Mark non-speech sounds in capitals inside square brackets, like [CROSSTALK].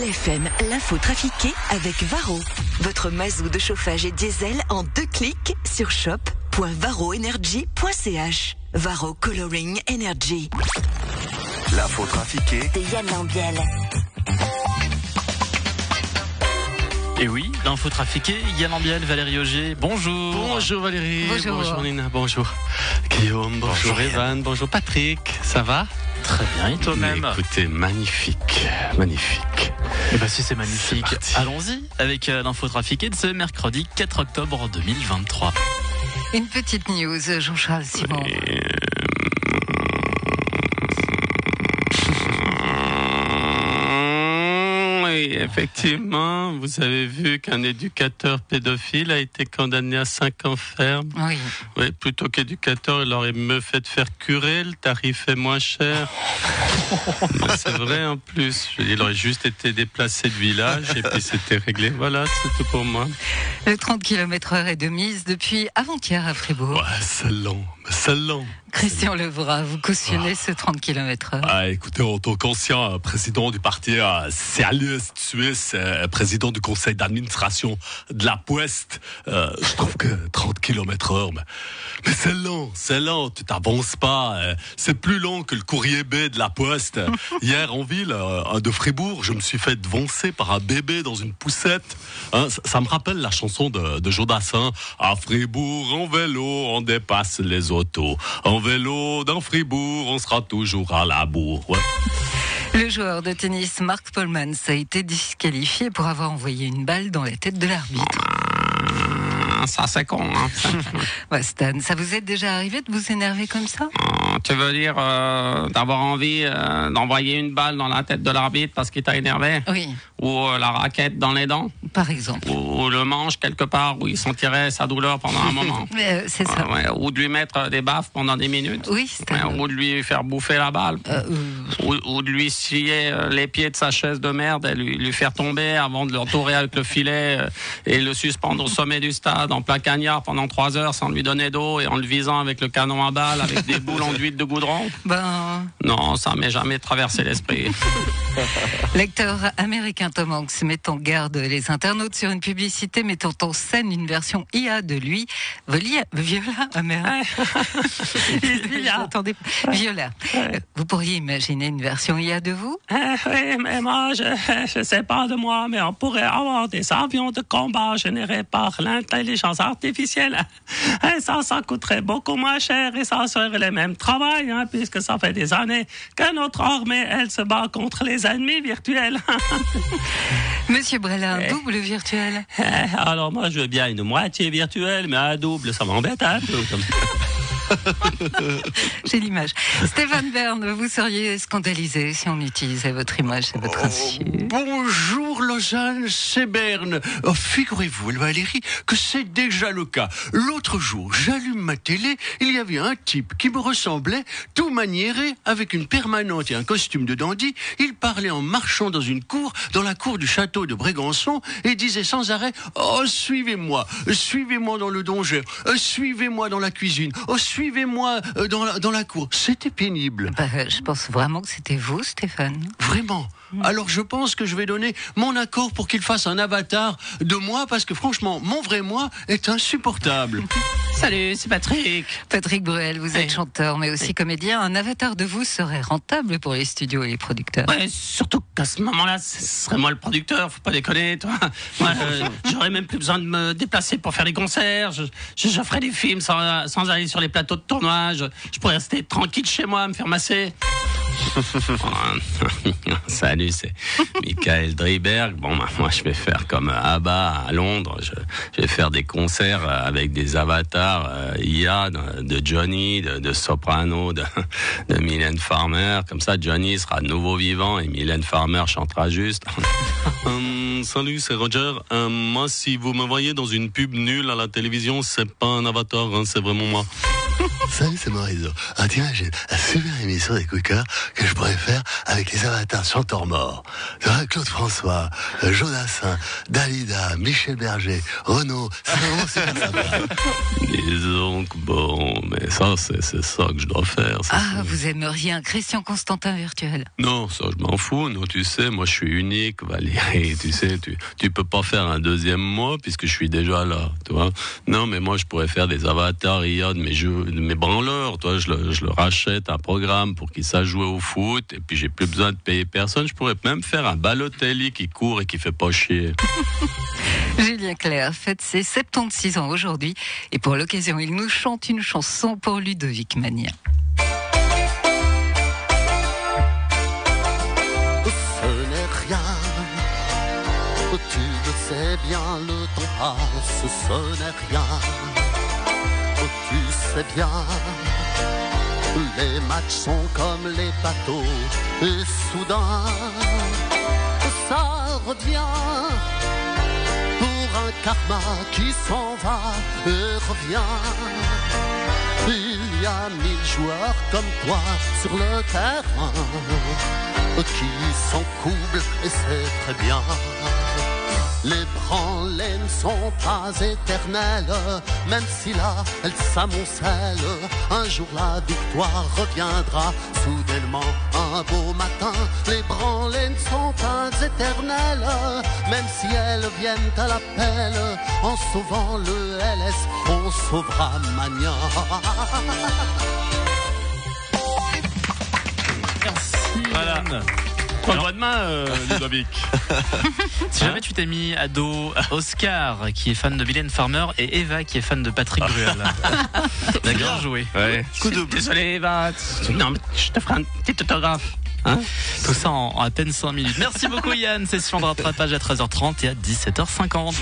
LFM, l'info trafiquée avec Varro. Votre mazou de chauffage et diesel en deux clics sur shop.varroenergy.ch. Varro Coloring Energy. L'info trafiquée De Yann Lambiel. Et oui, l'info trafiquée, Yann Ambiel, Valérie Augier, bonjour. Bonjour Valérie. Bonjour. Nina. Bonjour Guillaume. Bonjour, Bonjour, Evan. Bonjour Patrick. Ça va? Très bien, et toi-même? Écoutez, magnifique. Magnifique. Eh ben si c'est magnifique, allons-y avec euh, l'info trafiquée de ce mercredi 4 octobre 2023. Une petite news, Jean-Charles Simon. Oui, effectivement, vous avez vu qu'un éducateur pédophile a été condamné à 5 ans ferme. Oui. Oui, plutôt qu'éducateur, il aurait mieux fait de faire curer, le tarif est moins cher. [LAUGHS] C'est vrai en plus. Il aurait juste été déplacé de village et puis c'était réglé. Voilà, c'est tout pour moi. Le 30 km heure est de mise depuis avant-hier à Fribourg. Ouais, c'est long, long. Christian Levra, vous cautionnez ce 30 km heure. Ah, écoutez, en tant qu'ancien euh, président du parti euh, socialiste suisse, euh, président du conseil d'administration de la Poste, euh, je trouve que 30 km heure, mais, mais c'est lent, c'est lent, tu t'avances pas. euh, c'est plus long que le courrier B de la Poste. [LAUGHS] Hier en ville, euh, de Fribourg, je me suis fait devancer par un bébé dans une poussette. Hein, ça, ça me rappelle la chanson de, de Jodassin. À Fribourg, en vélo, on dépasse les En vélo, dans Fribourg, on sera toujours à la bourre. Le joueur de tennis Mark Polmans a été disqualifié pour avoir envoyé une balle dans la tête de l'arbitre. Ah, Ça, c'est con. Hein. [LAUGHS] Ouais, Stan, ça vous est déjà arrivé de vous énerver comme ça? Tu veux dire euh, d'avoir envie euh, d'envoyer une balle dans la tête de l'arbitre parce qu'il t'a énervé? Oui, Ou euh, la raquette dans les dents? Par exemple. Ou, ou le manche quelque part où il sentirait sa douleur pendant un moment [LAUGHS] Euh, c'est ça. Ouais, Ou de lui mettre des baffes pendant des minutes Oui, Stan. Ou de lui faire bouffer la balle Euh, euh, ou, ou de lui scier euh, les pieds de sa chaise de merde et lui, lui faire tomber avant de le retourer avec le filet euh, et le suspendre au sommet du stade en plein cagnard pendant trois heures sans lui donner d'eau et en le visant avec le canon à balles avec des boules enduites de goudron. [LAUGHS] ben, Non, ça m'est jamais traversé l'esprit. [LAUGHS] L'acteur américain Tom Hanks met en garde les internautes sur une publicité mettant en scène une version IA de lui. Volia, Viola, [LAUGHS] ah pas. Viola. Euh, Vous pourriez imaginer une version IA de vous? Eh oui, mais moi, je je sais pas de moi, mais on pourrait avoir des avions de combat générés par l'intelligence artificielle. [LAUGHS] Et ça, ça coûterait beaucoup moins cher et ça serait le même travail, hein, puisque ça fait des années que notre armée, elle se bat contre les ennemis virtuels. [LAUGHS] Monsieur Brella, un double virtuel. Eh, Alors moi, je veux bien une moitié virtuelle, mais un double, ça m'embête un peu. [LAUGHS] [LAUGHS] J'ai l'image. Stéphane Bern, vous seriez scandalisé si on utilisait votre image et votre insu. Bonjour Lausanne, c'est Berne. Oh, Figurez-vous, Valérie, que c'est déjà le cas. L'autre jour, j'allume ma télé, il y avait un type qui me ressemblait, tout maniéré, avec une permanente et un costume de dandy. Il parlait en marchant dans une cour, dans la cour du château de Brégançon, et disait sans arrêt Oh, suivez-moi, suivez-moi dans le donjon, Euh, suivez-moi dans la cuisine, oh, suivez-moi euh, dans la, dans la cour. C'était pénible. Bah, je pense vraiment que c'était vous, Stéphane. Vraiment Alors je pense que je vais donner mon accord pour qu'il fasse un avatar de moi parce que franchement, mon vrai moi est insupportable. [LAUGHS] Salut, c'est Patrick. Patrick Bruel, vous êtes Oui. chanteur, mais aussi comédien. Un avatar de vous serait rentable pour les studios et les producteurs? Ouais, surtout qu'à ce moment-là, ce serait moi le producteur, faut pas déconner, toi. Moi, euh, j'aurais même plus besoin de me déplacer pour faire les concerts. Je, je, je ferais des films sans, sans aller sur les plateaux de tournage. Je pourrais rester tranquille chez moi, me faire masser. [LAUGHS] Salut, c'est Michael Dryberg. Bon, bah, moi, je vais faire comme Abba à Londres. Je, vais faire des concerts avec des avatars euh, IA de, de Johnny, de, de Soprano, de, de Mylène Farmer. Comme ça, Johnny sera de nouveau vivant et Mylène Farmer chantera juste. [LAUGHS] Hum, salut, c'est Roger. Hum, moi, si vous me voyez dans une pub nulle à la télévision, c'est pas un avatar, hein, c'est vraiment moi. [LAUGHS] Salut, c'est Morizo. Ah tiens, j'ai une super émission des cœur que je pourrais faire avec les avatars chanteurs morts. Vois, Claude François, euh, Jodassin, Dalida, Michel Berger, Renaud. [LAUGHS] C'est vraiment super sympa. Disons que bon, mais ça, c'est c'est ça que je dois faire. Ah, vous aimeriez un Christian Constantin virtuel Non, ça, je m'en fous. Non, tu sais, moi, je suis unique, Valérie. Tu sais, tu, tu peux pas faire un deuxième moi puisque je suis déjà là, tu vois. Non, mais moi, je pourrais faire des avatars mes jeux, de mes branleurs, toi. Je, le- je leur achète un programme pour qu'ils sachent jouer au foot et puis j'ai plus besoin de payer personne. Je pourrais même faire un Balotelli qui court et qui fait pas chier. [LAUGHS] Julien Clerc fête ses 76 ans aujourd'hui et pour l'occasion, il nous chante une chanson pour Ludovic Mania. Ce n'est rien. Tu le sais bien, le temps passe, ce n'est rien. Tu sais bien. Les matchs sont comme les bateaux, et soudain, ça revient pour un karma qui s'en va et revient. Il y a mille joueurs comme toi sur le terrain qui s'en coublent et c'est très bien. Les branlées ne sont pas éternelles, même si là elles s'amoncellent. Un jour la victoire reviendra soudainement un beau matin. Les branlées ne sont pas éternelles, même si elles viennent à l'appel. En sauvant le LS, on sauvera Magnan. Voilà. Pas le doigt de main, euh, [LAUGHS] Ludovic. [LAUGHS] Si jamais tu t'es mis à dos Oscar, qui est fan de Mylène Farmer, et Eva, qui est fan de Patrick [LAUGHS] Bruel. Bien joué. Ouais. Désolé, Eva. Non, mais je te ferai un petit autographe. Tout ça en, en à peine 5 minutes. Merci beaucoup Yann. Session de rattrapage à 13h30 et à 17h50.